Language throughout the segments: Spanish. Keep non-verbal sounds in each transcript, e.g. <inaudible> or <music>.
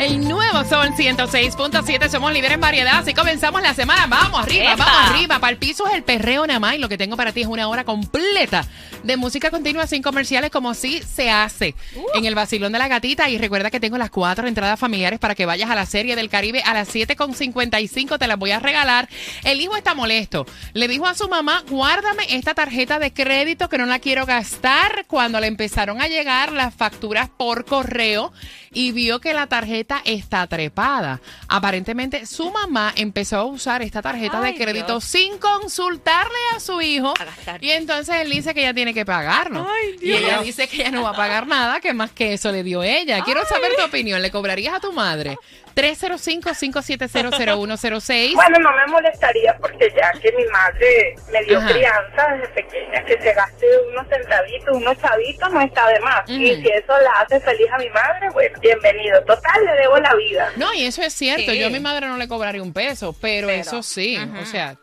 El nuevo Sol 106.7, somos líderes en variedad, así comenzamos la semana. Vamos arriba, ¡Epa! vamos arriba. Para el piso es el perreo nada más y lo que tengo para ti es una hora completa de música continua sin comerciales como sí se hace en el vacilón de la gatita. Y recuerda que tengo las cuatro entradas familiares para que vayas a la serie del Caribe a las 7.55, te las voy a regalar. El hijo está molesto. Le dijo a su mamá, guárdame esta tarjeta de crédito que no la quiero gastar. Cuando le empezaron a llegar las facturas por correo y vio que la tarjeta está trepada. Aparentemente su mamá empezó a usar esta tarjeta Ay, de crédito Dios. sin consultarle a su hijo. A. Y entonces él dice que ella tiene que pagarlo. Ay, y ella dice que ella no va a pagar nada, que más que eso le dio ella. Quiero saber tu opinión. ¿Le cobrarías a tu madre? 305-5700106. Bueno, no me molestaría porque ya que mi madre me dio Ajá. crianza desde pequeña, que se gaste unos centavitos, unos chavitos, no está de más. Y si eso la hace feliz a mi madre, bueno, bienvenido. Total, le debo la vida. No, y eso es cierto. Sí. Yo a mi madre no le cobraría un peso, pero, Pero, eso sí. O sea,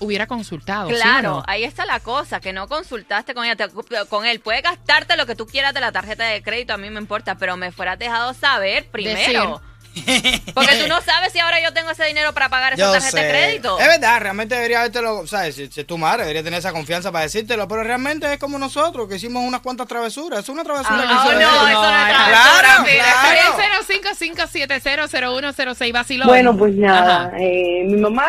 hubiera consultado. ¿sí o Claro, no? ahí está la cosa, que no consultaste con ella, te- con él. Puedes gastarte lo que tú quieras de la tarjeta de crédito, a mí me importa, pero me fueras dejado saber primero. Porque tú <laughs> no sabes si ahora yo tengo ese dinero para pagar esa Yo tarjeta sé. de crédito. Es verdad, realmente debería habértelo, ¿sabes? Si, si es tu madre, debería tener esa confianza para decírtelo, pero realmente es como nosotros, que hicimos unas cuantas travesuras. Es una travesura Ah, que no, no, él. eso no es Claro, travesura, mira. claro. 305-570-0106 Vacilón. Bueno, pues nada, eh, mi mamá,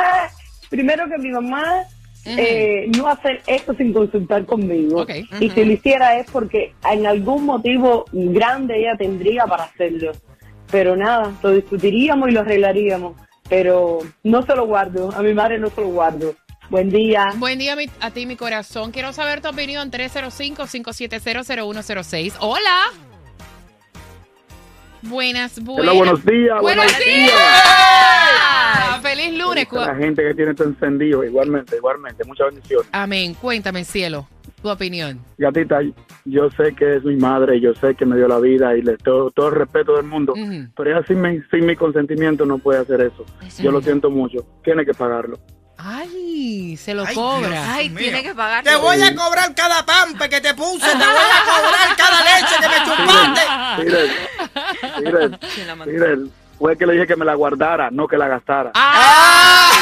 primero que mi mamá eh, no hace esto sin consultar conmigo. Y si lo hiciera es porque en algún motivo grande ella tendría para hacerlo. Pero nada, lo discutiríamos y lo arreglaríamos. Pero no se lo guardo, a mi madre no se lo guardo. Buen día. Buen día a ti, mi corazón. Quiero saber tu opinión. 305-570-0106. Hola. Buenas, buenas. Hola, buenos días, Buenos buenos días. días. Feliz lunes. La gente que tiene esto encendido, igualmente, igualmente. Muchas bendiciones. Amén. Cuéntame, cielo, tu opinión. Gatita, yo sé que es mi madre, yo sé que me dio la vida y le tengo todo el respeto del mundo, pero ella sin mi, sin mi consentimiento no puede hacer eso. Yo lo siento mucho. Tiene que pagarlo. Ay, se lo Ay, cobra. Dios. Ay, mío. tiene que pagar. Te voy a cobrar cada pampe que te puse, te voy a cobrar cada leche que me chupaste. Mire, mire, mire, fue que le dije que me la guardara, no que la gastara. Ah.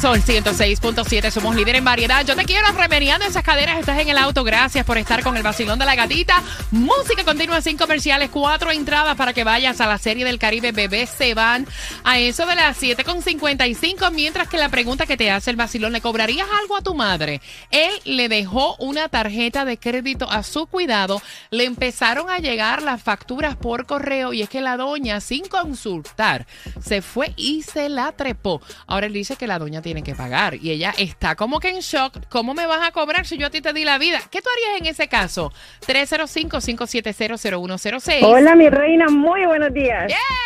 Sol 106.7, somos líder en variedad. Yo te quiero remediando esas caderas, estás en el auto. Gracias por estar con el vacilón de la gatita. Música continua sin comerciales, cuatro entradas para que vayas a la serie del Caribe. Bebés se van a eso de las 7.55, mientras que la pregunta que te hace el vacilón, ¿le cobrarías algo a tu madre? Él le dejó una tarjeta de crédito a su cuidado, le empezaron a llegar las facturas por correo y es que la doña, sin consultar, se fue y se la trepó. Ahora él dice que la doña tiene que pagar y ella está como que en shock. ¿Cómo me vas a cobrar si yo a ti te di la vida? ¿Qué tú harías en ese caso? 305-570-0106. Hola, mi reina, muy buenos días. ¡Yeah!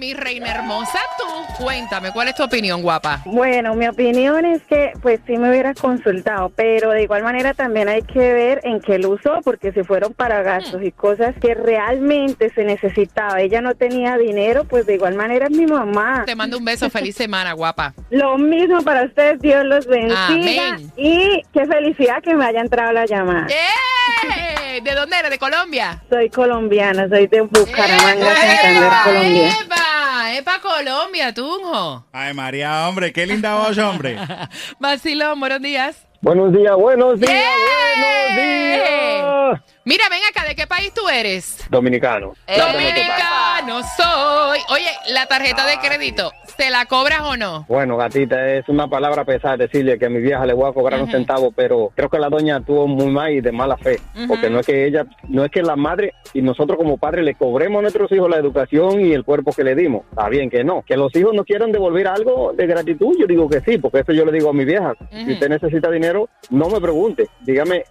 Mi reina hermosa, tú cuéntame, ¿cuál es tu opinión, guapa? Bueno, mi opinión es que pues sí me hubieras consultado, pero de igual manera también hay que ver en qué lo usó, porque si fueron para gastos y cosas que realmente se necesitaba, ella no tenía dinero, pues de igual manera es mi mamá. Te mando un beso, feliz <laughs> semana, guapa. Lo mismo para ustedes, Dios los bendiga Amén. y qué felicidad que me haya entrado la llamada. ¡Eh! ¿De dónde eres? ¿De Colombia? Soy colombiana, soy de Bucaramanga, Santander, Colombia. ¡Epa! ¡Epa, Colombia, Tunjo! Ay, María, hombre, qué linda voz, hombre. <laughs> Vacilón, buenos días. Buenos días, buenos días, ¡Yeah! buenos días. Mira, ven acá, ¿de qué país tú eres? Dominicano. Dominicano soy. Oye, la tarjeta de crédito ¿te la cobras o no? Bueno, gatita, es una palabra pesada decirle que a mi vieja le voy a cobrar un centavo, pero creo que la doña tuvo muy mal y de mala fe, porque no es que ella, no es que la madre y nosotros como padres le cobremos a nuestros hijos la educación y el cuerpo que le dimos. Está bien que no, que los hijos no quieran devolver algo de gratitud, yo digo que sí, porque eso yo le digo a mi vieja. Si usted necesita dinero, no me pregunte, dígame,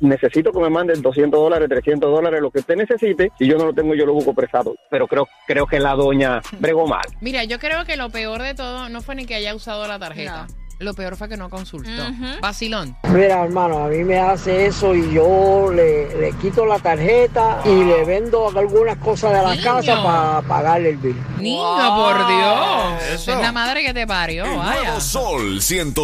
necesito que me manden 200 dólares, 300 dólares, lo que usted necesite, si yo no lo tengo, yo lo busco prestado. Pero creo, creo que la doña bregó mal. Mira, yo creo que lo peor de todo no fue ni que haya usado la tarjeta. Lo peor fue que no consultó. Vacilón. Mira, hermano, a mí me hace eso y yo le, le quito la tarjeta y le vendo algunas cosas de la Niño. casa para pagarle el bill. Niño, por Dios. Eso. Es la madre que te parió, El vaya. nuevo Sol 106.7.